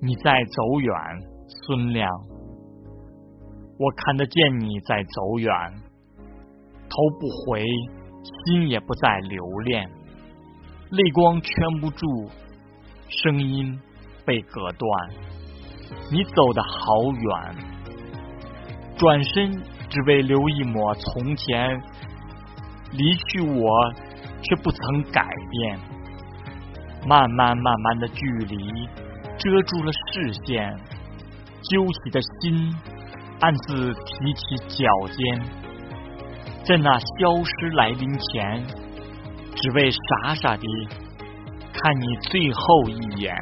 你在走远，孙亮。我看得见你在走远，头不回，心也不再留恋，泪光圈不住，声音被隔断。你走得好远，转身只为留一抹从前，离去我却不曾改变。慢慢慢慢的距离遮住了视线，揪起的心。暗自提起脚尖，在那消失来临前，只为傻傻的看你最后一眼。